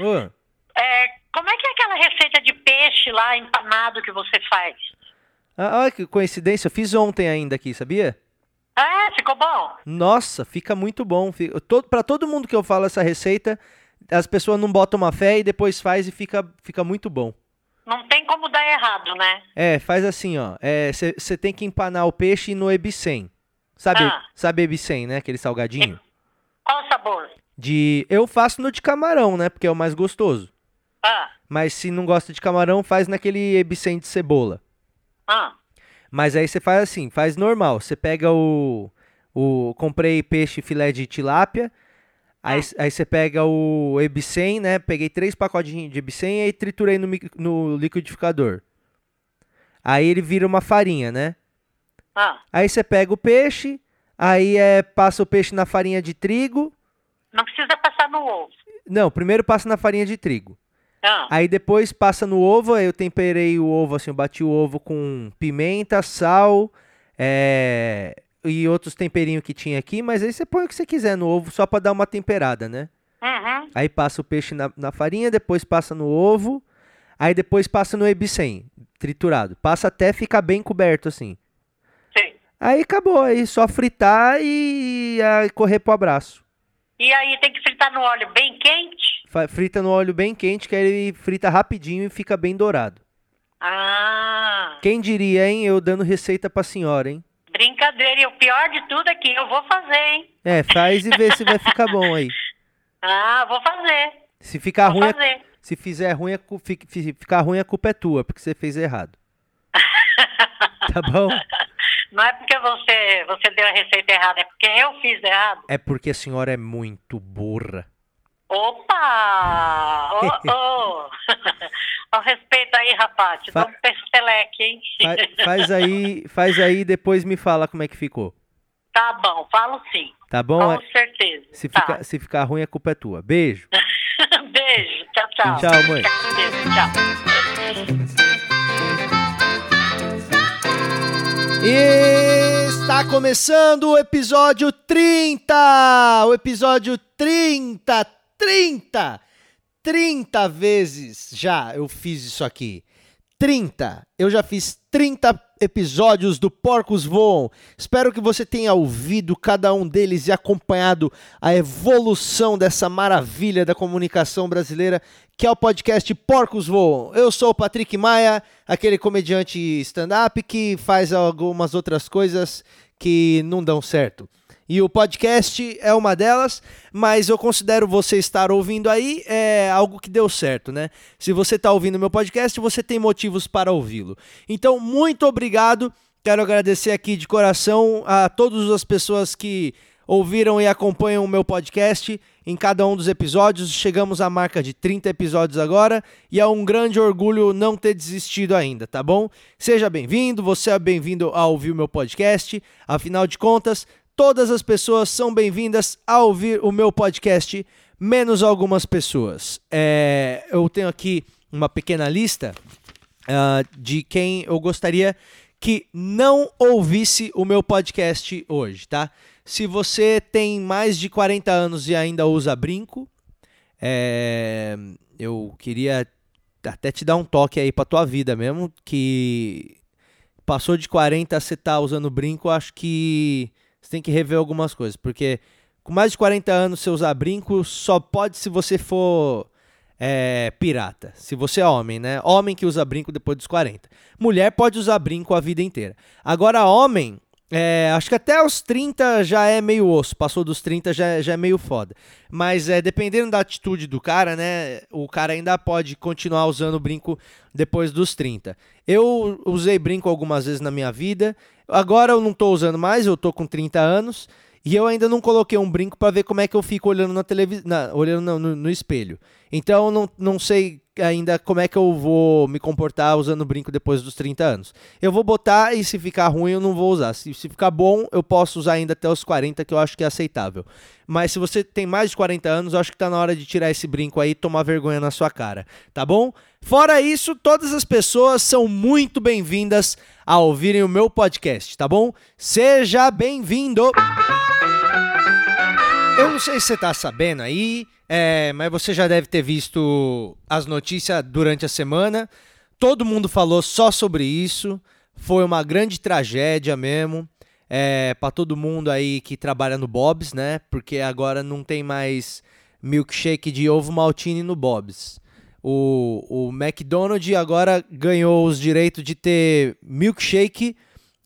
Ô, é, como é que é aquela receita de peixe lá empanado que você faz? ah, olha que coincidência, eu fiz ontem ainda aqui, sabia? Ah, ficou bom? Nossa, fica muito bom. Pra todo mundo que eu falo essa receita, as pessoas não botam uma fé e depois faz e fica, fica muito bom. Não tem como dar errado, né? É, faz assim, ó. Você tem que empanar o peixe no Ebicem. Sabe, Ah. sabe Ebicem, né? Aquele salgadinho? Qual o sabor? De. Eu faço no de camarão, né? Porque é o mais gostoso. Ah, Mas se não gosta de camarão, faz naquele Ebicem de cebola. ah, Mas aí você faz assim, faz normal. Você pega o. o comprei peixe filé de tilápia. Aí, aí você pega o Ebicem, né? Peguei três pacotinhos de Ebicem e triturei no, no liquidificador. Aí ele vira uma farinha, né? ah. Aí você pega o peixe, aí é, passa o peixe na farinha de trigo. Não precisa passar no ovo. Não, primeiro passa na farinha de trigo. Ah, Aí depois passa no ovo, aí eu temperei o ovo, assim, eu bati o ovo com pimenta, sal é, e outros temperinhos que tinha aqui, mas aí você põe o que você quiser no ovo, só pra dar uma temperada, né? uhum. Aí passa o peixe na, na farinha, depois passa no ovo, aí depois passa no ebicem, triturado. Passa até ficar bem coberto, assim. Sim. Aí acabou, aí só fritar e aí correr pro abraço. E aí tem que fritar no óleo bem quente? Frita no óleo bem quente, que aí ele frita rapidinho e fica bem dourado. Ah, Quem diria, hein? Eu dando receita pra senhora, hein? brincadeira. E o pior de tudo é que eu vou fazer, hein? É, faz e vê se vai ficar bom aí. Ah, vou fazer. Se ficar Vou ruim, a- fazer. se fizer ruim, fi- ficar ruim a culpa é tua, porque você fez errado. Tá bom? Não é porque você, você deu a receita errada, é porque eu fiz errado. É porque a senhora é muito burra. Opa! Ô, ô! Ó, respeita aí, rapaz. Te dou Fa- um pesteleque, hein? Fa- faz aí, faz aí e depois me fala como é que ficou. Tá bom, falo sim. Tá bom? Com certeza. Se, Tá. ficar, se ficar ruim, a culpa é tua. Beijo. Beijo. Tchau, tchau. Tchau, mãe. Beijo, tchau. Está começando o episódio 30! O episódio 30! 30! 30 vezes já eu fiz isso aqui. 30! Eu já fiz 30 episódios do Porcos Voam. Espero que você tenha ouvido cada um deles e acompanhado a evolução dessa maravilha da comunicação brasileira que é o podcast Porcos Voam. Eu sou o Patrick Maia, aquele comediante stand-up que faz algumas outras coisas que não dão certo. E o podcast é uma delas, mas eu considero você estar ouvindo aí é algo que deu certo, né? Se você está ouvindo meu podcast, você tem motivos para ouvi-lo. Então, muito obrigado. Quero agradecer aqui de coração a todas as pessoas que ouviram e acompanham o meu podcast em cada um dos episódios. Chegamos à marca de 30 episódios agora e é um grande orgulho não ter desistido ainda, tá bom? Seja bem-vindo, você é bem-vindo a ouvir o meu podcast. Afinal de contas, todas as pessoas são bem-vindas a ouvir o meu podcast, menos algumas pessoas. É, eu tenho aqui uma pequena lista ah, de quem eu gostaria que não ouvisse o meu podcast hoje, tá? Se você tem mais de 40 anos e ainda usa brinco, é, eu queria até te dar um toque aí pra tua vida mesmo, que passou de 40, você tá usando brinco, acho que tem que rever algumas coisas, porque com mais de 40 anos você usar brinco só pode se você for é, pirata. Se você é homem, né? Homem que usa brinco depois dos 40. Mulher pode usar brinco a vida inteira. Agora, homem, é, acho que até os 30 já é meio osso. Passou dos 30 já, já é meio foda. Mas é, dependendo da atitude do cara, né? O cara ainda pode continuar usando brinco depois dos 30. Eu usei brinco algumas vezes na minha vida. Agora eu não tô usando mais, eu tô com 30 anos. E eu ainda não coloquei um brinco para ver como é que eu fico olhando na televisão, olhando no, no- no espelho. Então não, não sei ainda como é que eu vou me comportar usando brinco depois dos 30 anos. Eu vou botar e se ficar ruim eu não vou usar. Se, se ficar bom, eu posso usar ainda até os 40, que eu acho que é aceitável. Mas se você tem mais de 40 anos, eu acho que tá na hora de tirar esse brinco aí e tomar vergonha na sua cara, tá bom? Fora isso, todas as pessoas são muito bem-vindas a ouvirem o meu podcast, tá bom? Seja bem-vindo! Eu não sei se você tá sabendo aí, é, mas você já deve ter visto as notícias durante a semana. Todo mundo falou só sobre isso. Foi uma grande tragédia mesmo. É, para todo mundo aí que trabalha no Bob's, né? Porque agora não tem mais milkshake de ovo maltine no Bob's. O, o McDonald's agora ganhou os direitos de ter milkshake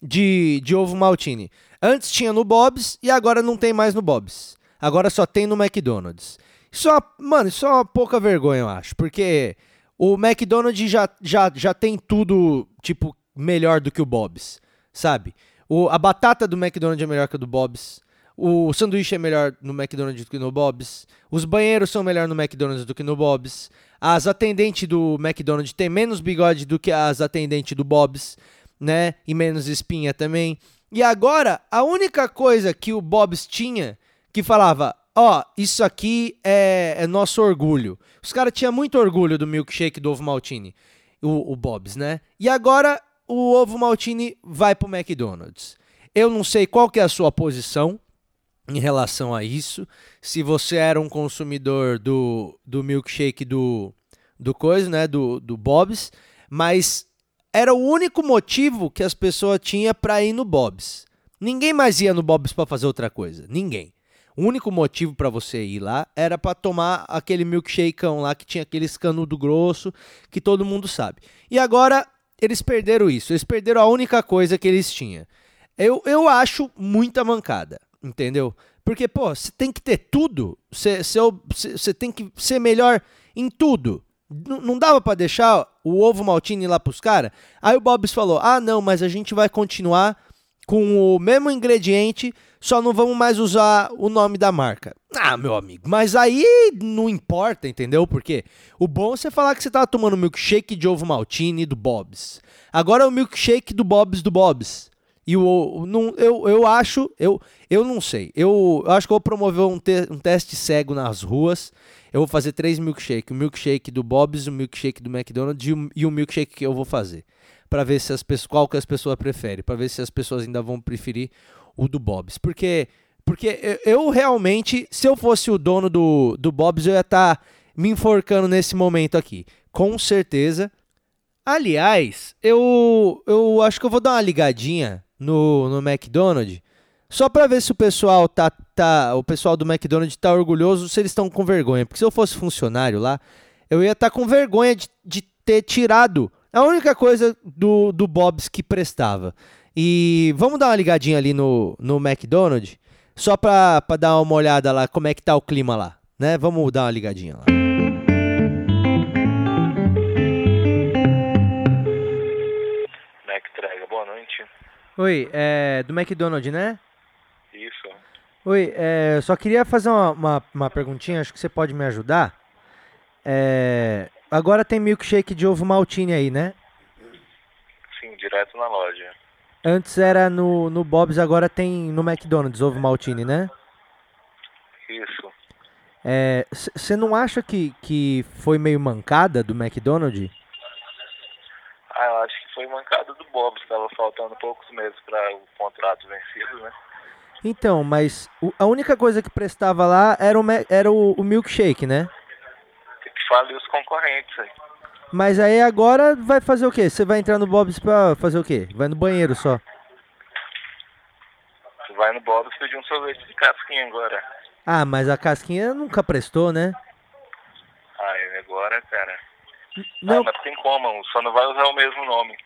de, de ovo maltine. Antes tinha no Bob's e agora não tem mais no Bob's. Agora só tem no McDonald's. Isso é uma, mano, isso é uma pouca vergonha, eu acho. Porque o McDonald's já, já, já tem tudo, tipo, melhor do que o Bob's, sabe? O, a batata do McDonald's é melhor que a do Bob's. O sanduíche é melhor no McDonald's do que no Bob's. Os banheiros são melhor no McDonald's do que no Bob's. As atendentes do McDonald's têm menos bigode do que as atendentes do Bob's, né? E menos espinha também. E agora, a única coisa que o Bob's tinha que falava: Ó, isso aqui é, é, nosso orgulho. Os caras tinham muito orgulho do milkshake do ovo maltine, o, o Bob's, né? E agora o ovo maltine vai pro McDonald's. Eu não sei qual que é a sua posição em relação a isso. Se você era um consumidor do, do milkshake do, do coisa, né? Do, do Bob's, mas era o único motivo que as pessoas tinham para ir no Bob's. Ninguém mais ia no Bob's para fazer outra coisa. Ninguém. O único motivo para você ir lá era para tomar aquele milkshakeão lá que tinha aquele canudo grosso que todo mundo sabe. E agora eles perderam isso. Eles perderam a única coisa que eles tinham. Eu, eu acho muita mancada, entendeu? Porque, pô, você tem que ter tudo. Você tem que ser melhor em tudo. N não dava para deixar o ovo maltine lá pros caras? Aí o Bob's falou: ah, não, mas a gente vai continuar com o mesmo ingrediente, só não vamos mais usar o nome da marca. Ah, meu amigo, mas aí não importa, entendeu? Porque o bom é você falar que você tava tomando milkshake de ovo maltine do Bob's. Agora é o milkshake do Bob's do Bob's. E o, não, eu, eu acho, eu, eu não sei. Eu, eu acho que eu vou promover um, te, um teste cego nas ruas. Eu vou fazer três milkshakes: o milkshake do Bob's, o milkshake do McDonald's e o, e o milkshake que eu vou fazer para ver se as pessoas, qual que as pessoas preferem, para ver se as pessoas ainda vão preferir o do Bob's. Porque porque eu realmente, se eu fosse o dono do, do Bob's, eu ia estar tá me enforcando nesse momento aqui. Com certeza. Aliás, eu, eu acho que eu vou dar uma ligadinha no, no McDonald's. Só para ver se o pessoal tá, tá. O pessoal do McDonald's tá orgulhoso, se eles estão com vergonha. Porque se eu fosse funcionário lá, eu ia estar tá com vergonha de, de ter tirado a única coisa do, do Bob's que prestava. E vamos dar uma ligadinha ali no, no McDonald's, só para dar uma olhada lá como é que tá o clima lá, né? Vamos dar uma ligadinha lá. Mac Trega, boa noite. Oi, é do McDonald's, né? Isso. Oi, é, só queria fazer uma, uma, uma perguntinha, acho que você pode me ajudar. É, Agora tem milkshake de ovo maltine aí, né? Sim, direto na loja. Antes era no, no Bob's, agora tem no McDonald's ovo maltine, né? Isso. Você é, não acha que, que foi meio mancada do McDonald's? Ah, eu acho que foi mancada do Bob's. Estava faltando poucos meses para o contrato vencido, né? Então, mas o, a única coisa que prestava lá era o, era o, o milkshake, né? Fale os concorrentes aí. Mas aí agora vai fazer o quê? Você vai entrar no Bob's pra fazer o quê? Vai no banheiro só? Vai no Bob's pedir um sorvete de casquinha agora. Ah, mas a casquinha nunca prestou, né? Ah, agora, cara. Não. Ah, mas tem como, só não vai usar o mesmo nome.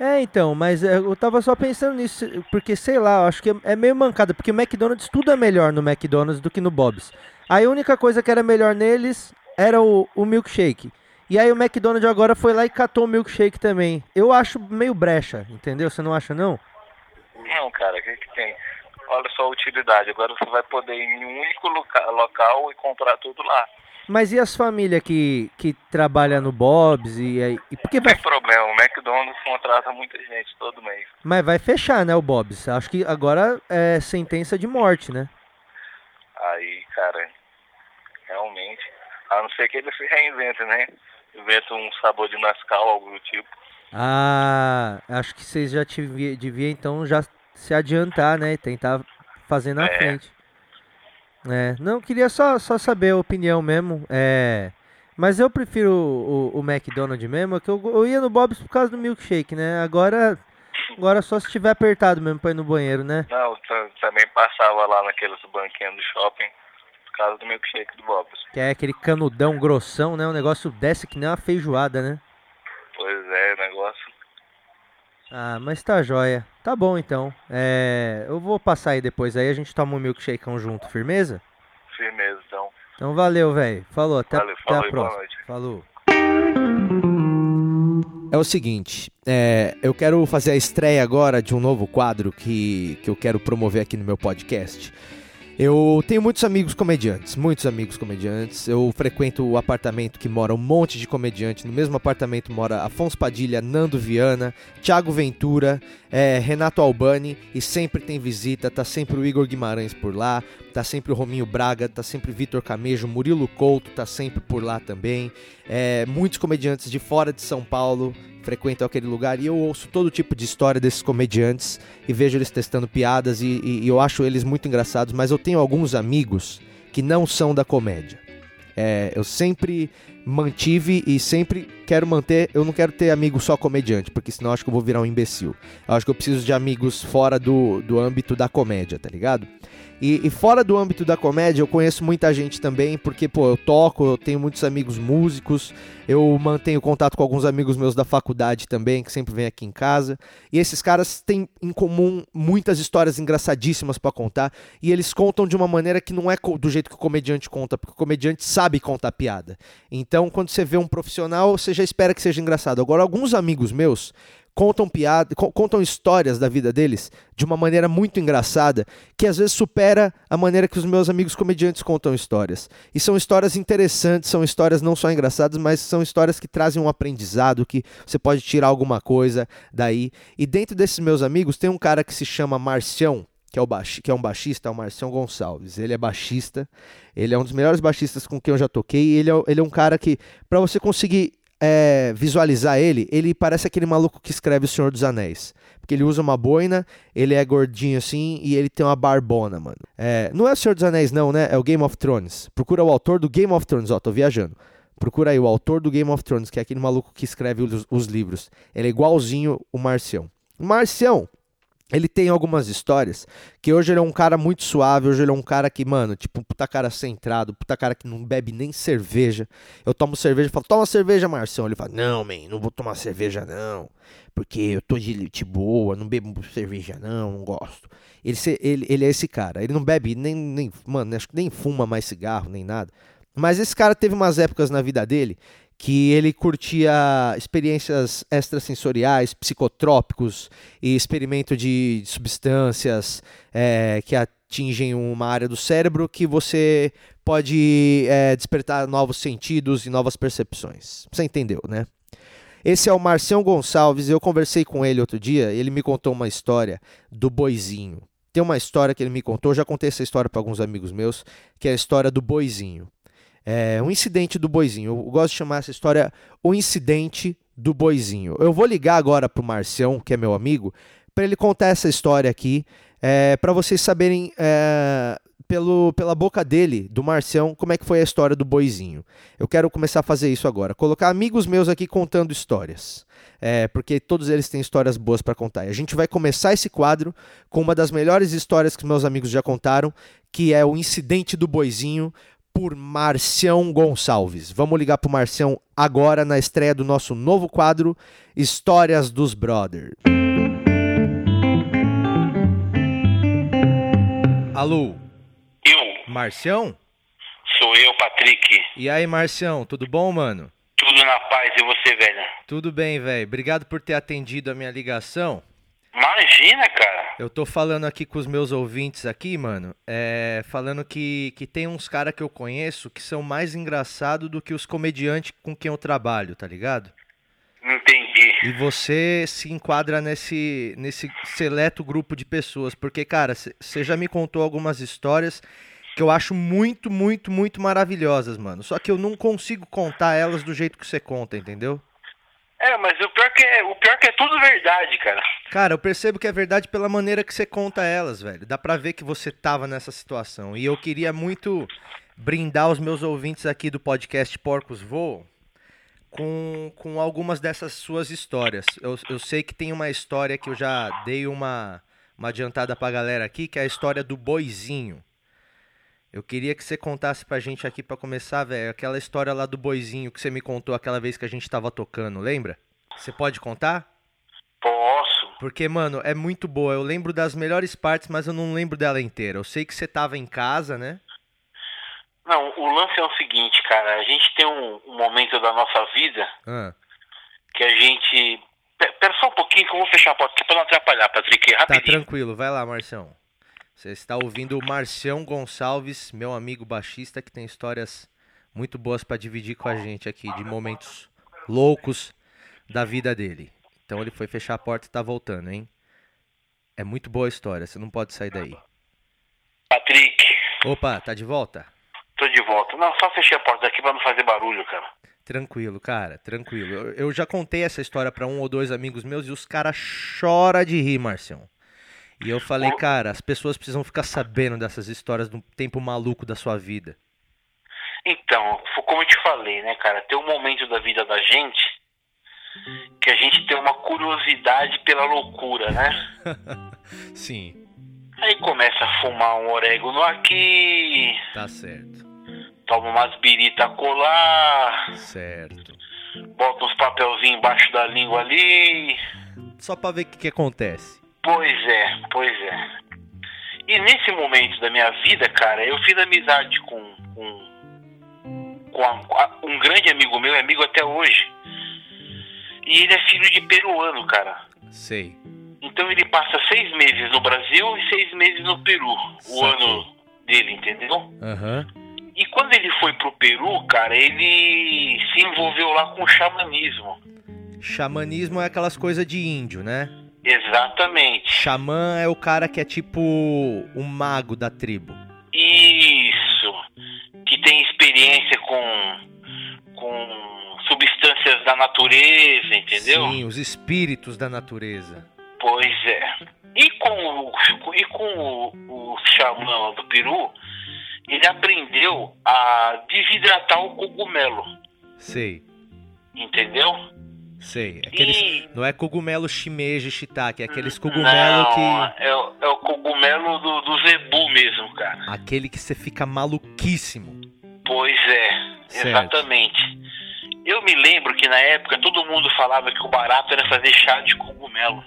É, então, mas é, eu tava só pensando nisso, porque sei lá, eu acho que é meio mancada, porque o McDonald's tudo é melhor no McDonald's do que no Bob's. Aí a única coisa que era melhor neles era o, o milkshake. E aí o McDonald's agora foi lá e catou o milkshake também. Eu acho meio brecha, entendeu? Você não acha não? Não, cara, o que, que tem? Olha só a utilidade. Agora você vai poder ir em um único local, local e comprar tudo lá. Mas e as famílias que, que trabalham no Bob's e, e porque vai... Não tem problema, o McDonald's contrata muita gente todo mês. Mas vai fechar, né, o Bob's? Acho que agora é sentença de morte, né? Aí, cara, realmente a não ser que ele se reinvente, né? Inventa um sabor de Nescau, algo do tipo. Ah, acho que vocês já deviam então já se adiantar, né? Tentar fazer na é. frente. É, não, queria só, só saber a opinião mesmo. É, mas eu prefiro o, o, o McDonald's mesmo, que eu, eu ia no Bob's por causa do milkshake, né? Agora, agora só se estiver apertado mesmo pra ir no banheiro, né? Não, ta- também passava lá naqueles banquinhos do shopping causa do milkshake do Bob's. Que é aquele canudão grossão, né? O negócio desce que nem uma feijoada, né? Pois é, o negócio. Ah, mas tá jóia. Tá bom então. É, eu vou passar aí depois aí, a gente toma um milkshakeão junto, firmeza? Firmeza, então. Então valeu, velho. Falou, até, Valeu, até falou a e boa próxima. noite. Falou. É o seguinte, é, eu quero fazer a estreia agora de um novo quadro que, que eu quero promover aqui no meu podcast. Eu tenho muitos amigos comediantes, muitos amigos comediantes. Eu frequento o apartamento que mora um monte de comediante. No mesmo apartamento mora Afonso Padilha, Nando Viana, Thiago Ventura, é, Renato Albani e sempre tem visita. Tá sempre o Igor Guimarães por lá, tá sempre o Rominho Braga, tá sempre o Vitor Camejo, Murilo Couto tá sempre por lá também. É, muitos comediantes de fora de São Paulo frequentam aquele lugar e eu ouço todo tipo de história desses comediantes e vejo eles testando piadas e, e- e eu acho eles muito engraçados, mas eu tenho alguns amigos que não são da comédia. É, eu sempre mantive e sempre quero manter. Eu não quero ter amigo só comediante, porque senão acho que eu vou virar um imbecil. Eu acho que eu preciso de amigos fora do, do âmbito da comédia, tá ligado? E, e fora do âmbito da comédia, eu conheço muita gente também, porque, pô, eu toco, eu tenho muitos amigos músicos, eu mantenho contato com alguns amigos meus da faculdade também, que sempre vêm aqui em casa. E esses caras têm em comum muitas histórias engraçadíssimas pra contar, e eles contam de uma maneira que não é do jeito que o comediante conta, porque o comediante sabe contar piada. Então, quando você vê um profissional, você já espera que seja engraçado. Agora, alguns amigos meus contam piada, co- contam histórias da vida deles de uma maneira muito engraçada, que às vezes supera a maneira que os meus amigos comediantes contam histórias. E são histórias interessantes, são histórias não só engraçadas, mas são histórias que trazem um aprendizado, que você pode tirar alguma coisa daí. E dentro desses meus amigos tem um cara que se chama Marcião, que é, o baixi, que é um baixista, é o Marcião Gonçalves. Ele é baixista, ele é um dos melhores baixistas com quem eu já toquei, ele é, ele é um cara que, pra você conseguir é, visualizar ele, ele parece aquele maluco que escreve O Senhor dos Anéis. Porque ele usa uma boina, ele é gordinho assim e ele tem uma barbona, mano. É, não é O Senhor dos Anéis, não, né? É o Game of Thrones. Procura o autor do Game of Thrones, ó, tô viajando. Procura aí o autor do Game of Thrones, que é aquele maluco que escreve os, os livros. Ele é igualzinho o Marcião. Marcião, ele tem algumas histórias que hoje ele é um cara muito suave, hoje ele é um cara que, mano, tipo, um puta cara centrado, puta cara que não bebe nem cerveja. Eu tomo cerveja e falo, toma cerveja, Marcião. Ele fala, não, man, não vou tomar cerveja, não. Porque eu tô de, de boa, não bebo cerveja, não, não gosto. Ele, ele, ele é esse cara. Ele não bebe nem, nem, mano, acho que nem fuma mais cigarro, nem nada. Mas esse cara teve umas épocas na vida dele que ele curtia experiências extrasensoriais, psicotrópicos e experimento de substâncias é, que atingem uma área do cérebro que você pode é, despertar novos sentidos e novas percepções. Você entendeu, né? Esse é o Marcião Gonçalves. Eu conversei com ele outro dia. Ele me contou uma história do boizinho. Tem uma história que ele me contou. Já contei essa história para alguns amigos meus, que é a história do boizinho. É um incidente do boizinho. Eu gosto de chamar essa história o incidente do boizinho. Eu vou ligar agora pro Marcião, que é meu amigo, para ele contar essa história aqui, é, para vocês saberem é, pelo, pela boca dele, do Marcião, como é que foi a história do boizinho. Eu quero começar a fazer isso agora, colocar amigos meus aqui contando histórias. É, porque todos eles têm histórias boas para contar. E a gente vai começar esse quadro com uma das melhores histórias que meus amigos já contaram, que é o incidente do boizinho por Marcião Gonçalves. Vamos ligar pro Marcião agora na estreia do nosso novo quadro Histórias dos Brothers. Alô, Eu, Marcião? sou eu, Patrick. E aí, Marcião, tudo bom, mano? Tudo na paz e você, velho? Tudo bem, velho. Obrigado por ter atendido a minha ligação. Imagina, cara. Eu tô falando aqui com os meus ouvintes aqui, mano, é, falando que, que tem uns caras que eu conheço que são mais engraçados do que os comediantes com quem eu trabalho, tá ligado? Entendi. E você se enquadra nesse, nesse seleto grupo de pessoas, porque, cara, você já me contou algumas histórias que eu acho muito, muito, muito maravilhosas, mano. Só que eu não consigo contar elas do jeito que você conta, entendeu? É, mas o pior que é, o pior que é tudo verdade, cara. Cara, eu percebo que é verdade pela maneira que você conta elas, velho. Dá pra ver que você tava nessa situação. E eu queria muito brindar os meus ouvintes aqui do podcast Porcos Voam com, com algumas dessas suas histórias. Eu, eu sei que tem uma história que eu já dei uma, uma adiantada pra galera aqui, que é a história do boizinho. Eu queria que você contasse pra gente aqui pra começar, velho, aquela história lá do boizinho que você me contou aquela vez que a gente tava tocando, lembra? Você pode contar? Posso. Porque, mano, é muito boa. Eu lembro das melhores partes, mas eu não lembro dela inteira. Eu sei que você tava em casa, né? Não, o lance é o seguinte, cara. A gente tem um, um momento da nossa vida Ah, que a gente. Pe- Pera só um pouquinho que eu vou fechar a porta aqui pra não atrapalhar, Patrick. tá Rapidinho. tranquilo, vai lá, Marcião. Você está ouvindo o Marcião Gonçalves, meu amigo baixista, que tem histórias muito boas pra dividir com a gente aqui, de momentos loucos da vida dele. Então ele foi fechar a porta e tá voltando, hein? É muito boa a história, você não pode sair daí. Patrick, Opa, tá de volta? tô de volta. Não, só fechei a porta aqui pra não fazer barulho, cara. Tranquilo, cara, tranquilo. Eu, eu já contei essa história pra um ou dois amigos meus e os caras choram de rir, Marcião. E eu falei, cara, as pessoas precisam ficar sabendo dessas histórias do tempo maluco da sua vida. Então, foi como eu te falei, né, cara? Tem um momento da vida da gente que a gente tem uma curiosidade pela loucura, né? Sim, Aí começa a fumar um orégano aqui, tá certo. toma umas birita colar, Certo. bota uns papelzinhos embaixo da língua ali. Só pra ver o que, que acontece. Pois é, pois é. E nesse momento da minha vida, cara, eu fiz amizade com, com, com a- um grande amigo meu, é amigo até hoje. E ele é filho de peruano, cara. Sei. Então ele passa seis meses no Brasil e seis meses no Peru, o ano dele, entendeu? Aham. E quando ele foi pro Peru, cara, ele se envolveu lá com o xamanismo. Xamanismo é aquelas coisas de índio, né? Exatamente. Xamã é o cara que é tipo o mago da tribo. Isso. Que tem experiência com, com substâncias da natureza, entendeu? Sim, os espíritos da natureza. Pois é. E com, o- e com o, o xamã do Peru, ele aprendeu a desidratar o cogumelo, Sei, entendeu? Sei. Aqueles, E não é cogumelo shimeji shiitake, é aqueles não, cogumelo que... é, o- é o cogumelo do, do zebu mesmo, cara. Aquele que você fica maluquíssimo. Pois é, Certo. exatamente. Eu me lembro que na época todo mundo falava que o barato era fazer chá de cogumelo.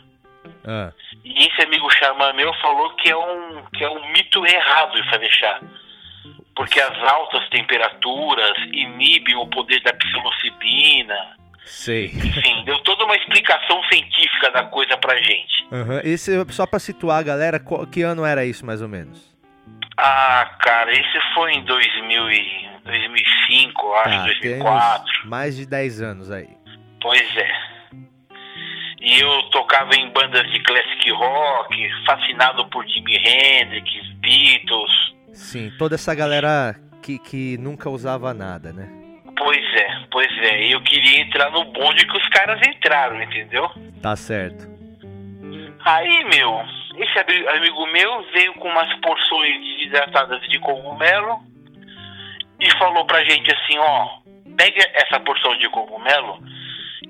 Ah, E esse amigo xamã meu falou que é um, que é um mito errado de fazer chá. Porque as altas temperaturas inibem o poder da psilocibina. Sei. Enfim, deu toda uma explicação científica da coisa pra gente. Aham. Esse, só pra situar a galera, qual- que ano era isso mais ou menos? Ah, cara, esse foi em 2000 e 2005, eu acho, Tá, tem 2004. uns mais de 10 anos aí. Pois é. E eu tocava em bandas de classic rock, fascinado por Jimi Hendrix, Beatles. Sim, toda essa galera que, que nunca usava nada, né? Pois é, pois é. Eu queria entrar no bonde que os caras entraram, entendeu? Tá certo. Aí, meu, esse amigo meu veio com umas porções desidratadas de cogumelo e falou pra gente assim, ó, pega essa porção de cogumelo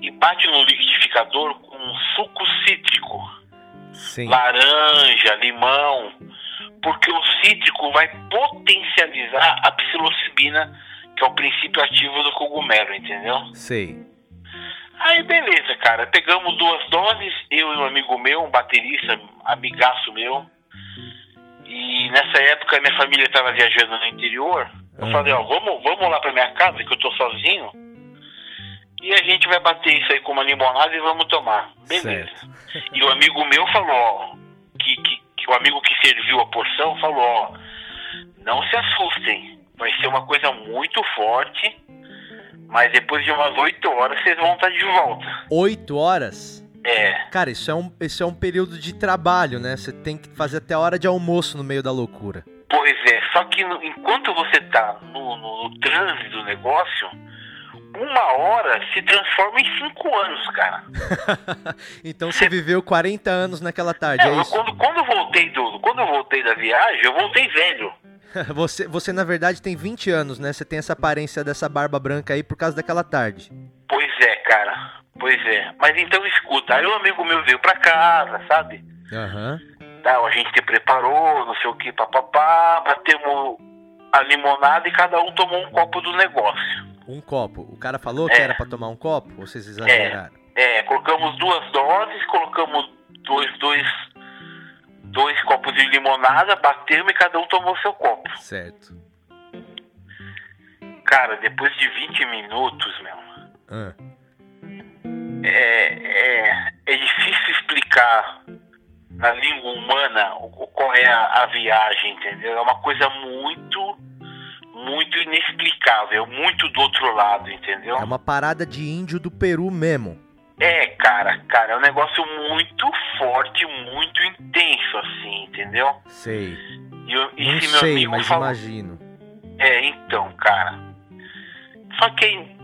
e bate no liquidificador com um suco cítrico. Sim. laranja, limão, porque o cítrico vai potencializar a psilocibina, que é o princípio ativo do cogumelo, entendeu? Sei. Aí beleza, cara, pegamos duas doses, eu e um amigo meu, um baterista, amigaço meu. E nessa época minha família estava viajando no interior. Eu Uhum. falei, ó, vamos, vamos lá pra minha casa, que eu tô sozinho. E a gente vai bater isso aí com uma limonada e vamos tomar. Beleza. Certo. E o amigo meu falou, ó, que, que, que o amigo que serviu a porção falou, ó, não se assustem, vai ser uma coisa muito forte, mas depois de umas 8 horas vocês vão estar de volta. Oito horas? É, Cara, isso é, um, isso é um período de trabalho, né? Você tem que fazer até a hora de almoço no meio da loucura. pois é, só que no- enquanto você tá no, no, no trânsito do negócio, uma hora se transforma em cinco anos, cara. então você viveu 40 anos naquela tarde, É, é isso? quando, quando voltei do, quando eu voltei da viagem, eu voltei velho. Você, você, na verdade, tem 20 anos, né? Você tem essa aparência dessa barba branca aí por causa daquela tarde. Pois é, cara. Pois é. Mas então escuta, aí um amigo meu veio pra casa, sabe? Aham. Tal, a gente se preparou, não sei o que, papapá, batemos a limonada e cada um tomou um copo do negócio. Um copo. O cara falou que É. era pra tomar um copo? Ou vocês exageraram? É, colocamos duas doses, colocamos dois, dois, dois copos de limonada, batemos e cada um tomou seu copo. Certo. Cara, depois de 20 minutos, meu, Ah, é, é, é difícil explicar na língua humana qual é a, a viagem, entendeu? É uma coisa muito, muito inexplicável, muito do outro lado, entendeu? é uma parada de índio do Peru mesmo. É, cara, cara, é um negócio muito forte, muito intenso, assim, entendeu? Sei. E, e Não meu sei, amigo mas falou. imagino. É, então, cara. Só que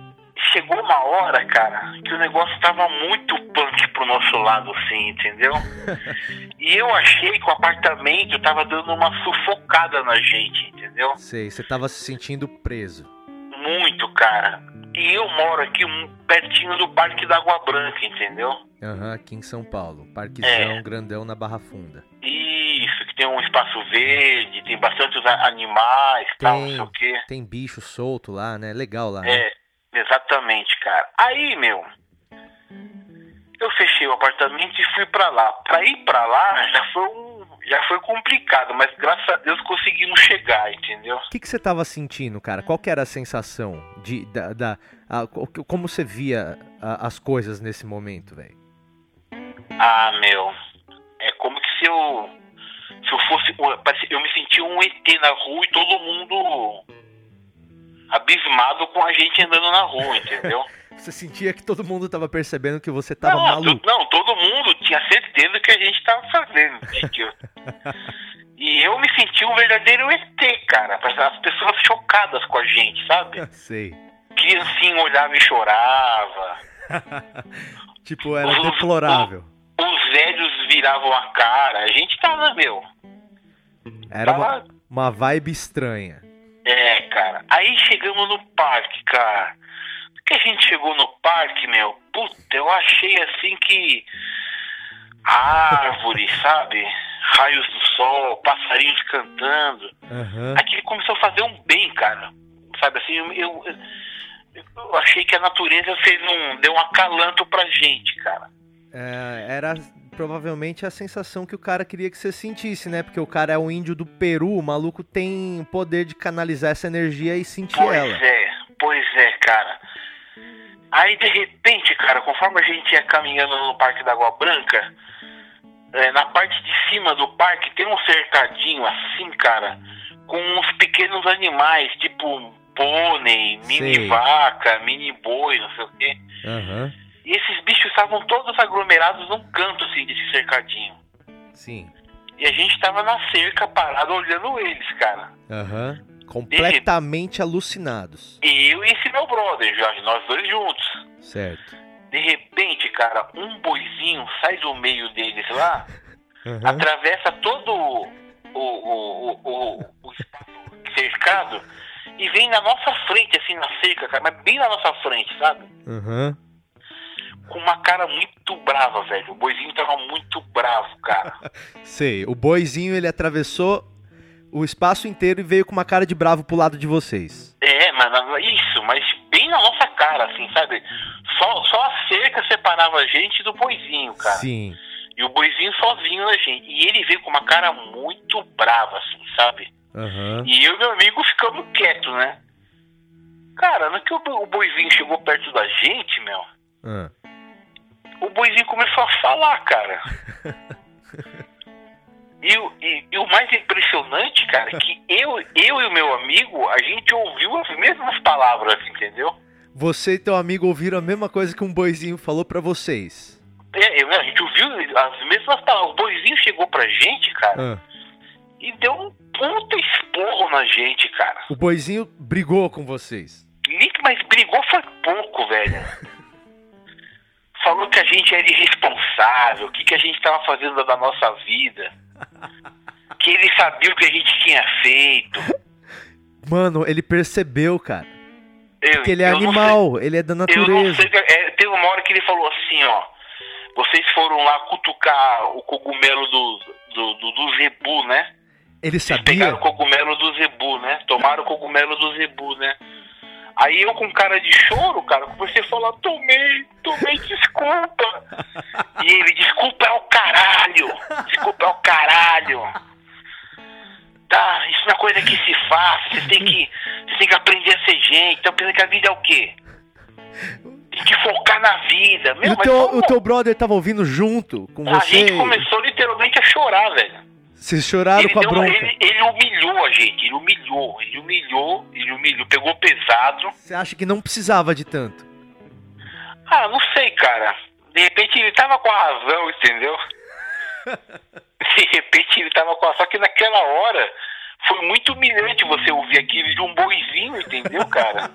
chegou uma hora, cara, que o negócio tava muito punk pro nosso lado, assim, entendeu? e eu achei que o apartamento tava dando uma sufocada na gente, entendeu? Sei, você tava se sentindo preso. Muito, cara. E eu moro aqui um- pertinho do Parque da Água Branca, entendeu? Aham, aqui em São Paulo. Parquezão É. grandão na Barra Funda. Isso, que tem um espaço verde, tem bastante animais, tal, não Tem. sei o quê. Tem bicho solto lá, né? Legal lá. né? É, exatamente, cara. Aí, meu, eu fechei o apartamento e fui pra lá. Pra ir pra lá já foi um, já foi complicado, mas graças a Deus conseguimos chegar, entendeu? O que, que você tava sentindo, cara? Qual que era a sensação de da, da- a- co- como você via a- as coisas nesse momento, velho? Ah, meu, é como que se eu se eu fosse, eu me sentia um ET na rua e todo mundo abismado com a gente andando na rua, entendeu? Você sentia que todo mundo tava percebendo que você tava não, maluco. não, todo mundo tinha certeza que a gente tava fazendo. entendeu? e eu me senti um verdadeiro ET, cara. As pessoas chocadas com a gente, sabe? Sei. Criancinha olhava e chorava. tipo, era deplorável. Os velhos viravam a cara. A gente tava, meu. Era uma, Tava... uma vibe estranha. É, cara. Aí chegamos no parque, cara. Que a gente chegou no parque, meu. Puta, eu achei assim que. Árvores, sabe? Raios do sol, passarinhos cantando. Aham. Aquilo começou a fazer um bem, cara. Sabe assim, eu, eu, eu achei que a natureza fez um. deu um acalanto pra gente, cara. É, era provavelmente a sensação que o cara queria que você sentisse, né? Porque o cara é um índio do Peru, o maluco tem poder de canalizar essa energia e sentir Pois ela. é, pois é, cara. Aí de repente, cara, conforme a gente ia caminhando no Parque da Água Branca, é, na parte de cima do parque tem um cercadinho assim, cara, com uns pequenos animais, tipo pônei, mini Sei. vaca, mini boi, não sei o quê. Aham. E esses bichos estavam todos aglomerados num canto assim desse cercadinho. Sim. E a gente tava na cerca parado olhando eles, cara. Aham. Completamente alucinados. E eu e esse meu brother, Jorge, nós dois juntos. Certo. De repente, cara, um boizinho sai do meio deles lá, Aham. atravessa todo o, o, o, o, cercado e vem na nossa frente, assim, na cerca, cara, mas bem na nossa frente, sabe? Aham. Com uma cara muito brava, velho. O boizinho tava muito bravo, cara. Sei. O boizinho ele atravessou o espaço inteiro e veio com uma cara de bravo pro lado de vocês. É, mas isso, mas bem na nossa cara, assim, sabe? Só, só a cerca separava a gente do boizinho, cara. Sim. E o boizinho sozinho na gente. E ele veio com uma cara muito brava, assim, sabe? Aham. E eu e meu amigo ficamos quietos, né? Cara, no que o, o boizinho chegou perto da gente, meu, Ah. o boizinho começou a falar, cara. E, o- e- e o mais impressionante, cara, é que eu, eu e o meu amigo, a gente ouviu as mesmas palavras, entendeu? Você e teu amigo ouviram a mesma coisa que um boizinho falou pra vocês. É, eu- a gente ouviu as mesmas palavras. O boizinho chegou pra gente, cara, Ah. e deu um puta esporro na gente, cara. O boizinho brigou com vocês. Li- mas brigou foi pouco, velho. Falou que a gente era irresponsável, o que, que a gente tava fazendo da nossa vida. Que ele sabia o que a gente tinha feito. Mano, ele percebeu, cara. Eu, Que ele é sei- animal, ele é da Eu não natureza. sei. É, teve uma hora que ele falou assim, ó. Vocês foram lá cutucar o cogumelo do, do, do, do zebu, né? Ele Vocês pegaram sabia? o cogumelo do zebu, né? Tomaram o cogumelo do zebu, né? Aí eu com cara de choro, cara, comecei a falar, tomei, tomei, desculpa. E ele, desculpa é o caralho, desculpa é o caralho. Tá, isso não é coisa que se faz, você tem que, você tem que aprender a ser gente, então pensa que a vida é o quê? Tem que focar na vida. E Meu, o teu, como? o teu brother tava ouvindo junto com A você? gente começou literalmente a chorar, velho. Vocês choraram Ele, com a deu- bronca. ele, ele humilhou a gente, ele humilhou, ele humilhou, ele humilhou, pegou pesado. Você acha que não precisava de tanto? Ah, não sei, cara. De repente ele tava com a razão, entendeu? De repente ele tava com a Só que naquela hora foi muito humilhante você ouvir aquilo de um boizinho, entendeu, cara?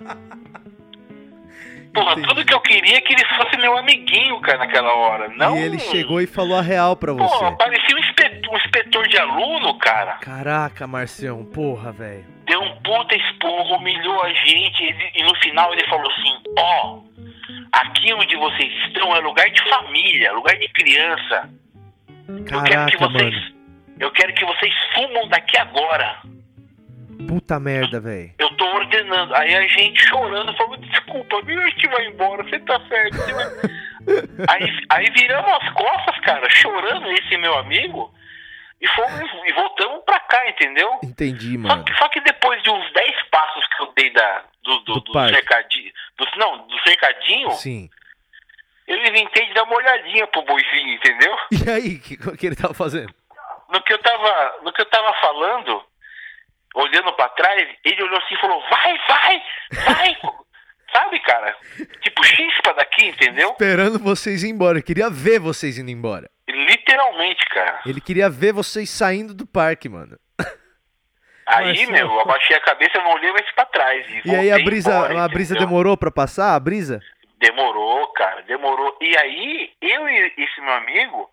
Porra, Entendi. tudo que eu queria é que ele fosse meu amiguinho, cara, naquela hora. Não. E ele chegou e falou a real pra Pô, você. parecia um de aluno, cara. Caraca, Marcião, porra, velho. deu um puta esporro, humilhou a gente ele- e no final ele falou assim: Ó, aqui onde vocês estão é lugar de família, lugar de criança. eu quero que Caraca, vocês. mano. Eu quero que vocês fumam daqui agora. Puta merda, velho. Eu tô ordenando. Aí a gente chorando, falou, desculpa, viu? A gente vai embora, você tá certo. você vai-" aí, aí viramos as costas, cara, chorando, esse meu amigo, e fomos e voltamos pra cá, entendeu? Entendi, Só mano. que, só que depois de uns 10 passos que eu dei da, do, do, Do do cercadinho. Do, não, do cercadinho, Sim. eu inventei de dar uma olhadinha pro boizinho, entendeu? E aí, o que, que ele tava fazendo? No que eu tava, no que eu tava falando, olhando pra trás, ele olhou assim e falou, vai, vai, vai! Sabe, cara? Tipo, chispa daqui, entendeu? Esperando vocês ir embora. Ele queria ver vocês indo embora. Literalmente, cara. Ele queria ver vocês saindo do parque, mano. Aí, meu, eu abaixei a cabeça, eu não olhei mais pra trás. E, E aí a brisa, embora, a brisa entendeu? demorou pra passar? A brisa? Demorou, cara, demorou. E aí, eu e esse meu amigo,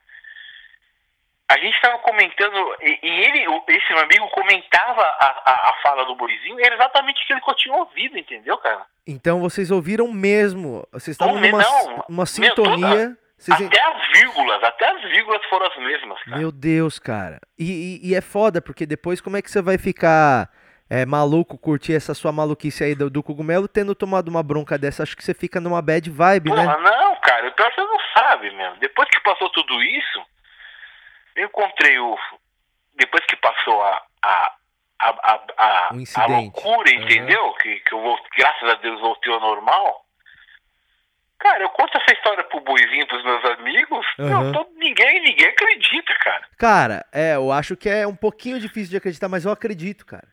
a gente tava comentando, e, e ele, esse meu amigo comentava a, a, a fala do Boizinho, era exatamente aquilo que eu tinha ouvido, entendeu, cara? Então vocês ouviram mesmo. Vocês estavam numa não. uma Meu, sintonia. Vocês- Até as vírgulas, até as vírgulas foram as mesmas, cara. Meu Deus, cara. E, e- e é foda, porque depois como é que você vai ficar é, maluco, curtir essa sua maluquice aí do, do cogumelo, tendo tomado uma bronca dessa? Acho que você fica numa bad vibe, né? Porra, não, cara, o pior é você não sabe, mesmo. Depois que passou tudo isso, eu encontrei o. Depois que passou a. a a, a, a, Um a loucura, entendeu? Que, que eu vou, graças a Deus voltei ao normal. Cara, eu conto essa história pro boizinho, pros meus amigos. Aham. Não, todo, ninguém, ninguém acredita, cara. Cara, é, eu acho que é um pouquinho difícil de acreditar, mas eu acredito, cara.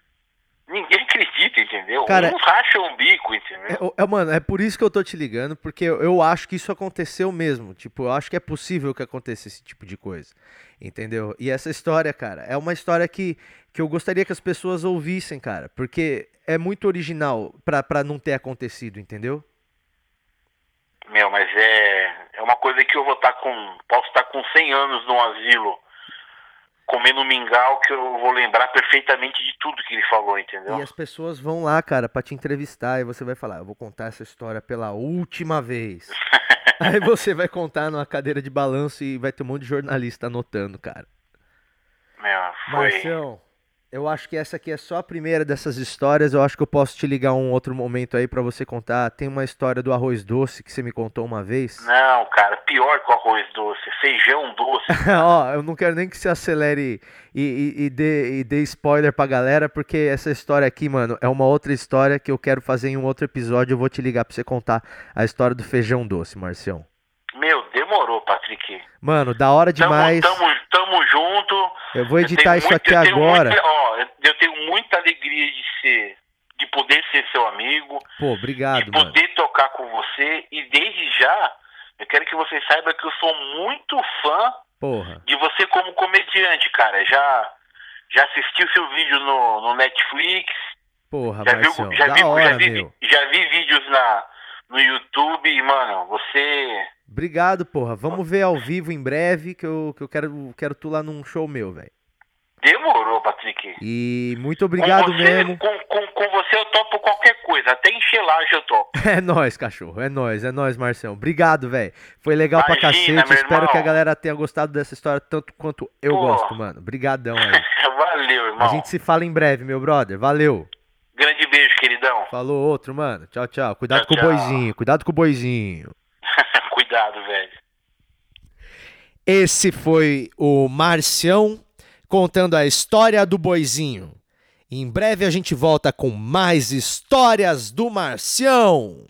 Ninguém acredita, entendeu? Cara, Uns racham o bico, entendeu? É, é, mano, é por isso que eu tô te ligando, porque eu, eu acho que isso aconteceu mesmo. Tipo, eu acho que é possível que aconteça esse tipo de coisa. Entendeu? E essa história, cara, é uma história que, que eu gostaria que as pessoas ouvissem, cara. Porque é muito original pra, pra não ter acontecido, entendeu? Meu, mas é, é uma coisa que eu vou estar com. Posso estar com 100 anos num asilo comendo mingau que eu vou lembrar perfeitamente de tudo que ele falou, entendeu? E as pessoas vão lá, cara, pra te entrevistar e você vai falar, eu vou contar essa história pela última vez. Aí você vai contar numa cadeira de balanço e vai ter um monte de jornalista anotando, cara. Meu, foi. Marcião, eu acho que essa aqui é só a primeira dessas histórias. Eu acho que eu posso te ligar um outro momento aí pra você contar. Tem uma história do arroz doce que você me contou uma vez. Não, cara, pior que o arroz doce, feijão doce. Ó, eu não quero nem que você acelere e, e, e dê, e dê spoiler pra galera, porque essa história aqui, mano, é uma outra história que eu quero fazer em um outro episódio. Eu vou te ligar pra você contar a história do feijão doce, Marcião. Patrick. Mano, da hora Tamo, demais. tamo, tamo junto. Eu vou Eu editar tenho isso muito- aqui eu agora. muita- ó, eu- eu tenho muita alegria de ser, de poder ser seu amigo. Pô, obrigado, de mano. poder tocar com você e desde já eu quero que você saiba que eu sou muito fã Porra. de você como comediante, cara. Já já assisti o seu vídeo no, no Netflix, Porra, Já, viu, Marcião, já, da vi, hora, já, vi, já vi vídeos na, no YouTube e, mano, você. Obrigado, porra. Vamos ver ao vivo em breve, que eu, que eu quero, quero tu lá num show meu, velho. Demorou, Patrick. E muito obrigado com você, mesmo. Com, com, com você eu topo qualquer coisa, até encher laje eu topo. É nóis, cachorro. É nóis, é nóis, Marcião. Obrigado, velho. Foi legal pra Imagina, cacete. meu Espero que a galera tenha gostado dessa história tanto quanto eu Pô. gosto, mano. Obrigadão aí. Valeu, irmão. A gente se fala em breve, meu brother. Valeu. Grande beijo, queridão. Falou outro, mano. Tchau, tchau. Cuidado Tchau, com o tchau. boizinho. Cuidado com o boizinho. Cuidado, velho. Esse foi o Marcião contando a história do boizinho. Em breve a gente volta com mais histórias do Marcião.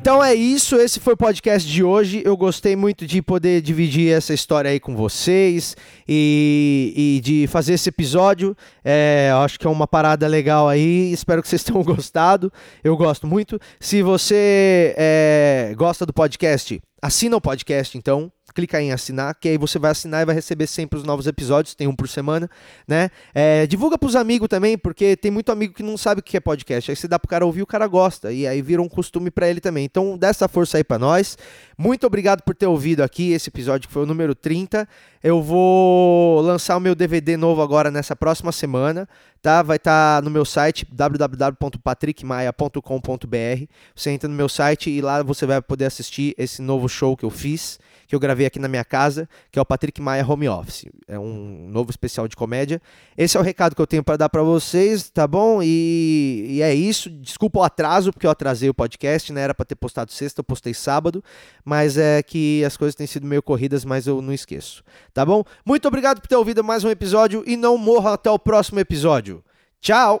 Então é isso, esse foi o podcast de hoje. Eu gostei muito de poder dividir essa história aí com vocês e, e de fazer esse episódio. É, acho que é uma parada legal aí. Espero que vocês tenham gostado. Eu gosto muito. Se você é, gosta do podcast, assina o podcast então. Clica em assinar, que aí você vai assinar e vai receber sempre os novos episódios, tem um por semana, né? É, divulga pros amigos também, porque tem muito amigo que não sabe o que é podcast. Aí você dá pro cara ouvir, o cara gosta, e aí vira um costume pra ele também. Então, dá essa força aí pra nós. Muito obrigado por ter ouvido aqui esse episódio que foi o número 30. Eu vou lançar o meu DVD novo agora nessa próxima semana, tá? Vai estar no meu site www.patrickmaia.com.br. Você entra no meu site e lá você vai poder assistir esse novo show que eu fiz, que eu gravei aqui na minha casa, que é o Patrick Maia Home Office. É um novo especial de comédia. Esse é o recado que eu tenho para dar para vocês, tá bom? E, e é isso. Desculpa o atraso, porque eu atrasei o podcast, né? Era para ter postado sexta, eu postei sábado, mas é que as coisas têm sido meio corridas, mas eu não esqueço. Tá bom? Muito obrigado por ter ouvido mais um episódio e não morra até o próximo episódio. Tchau!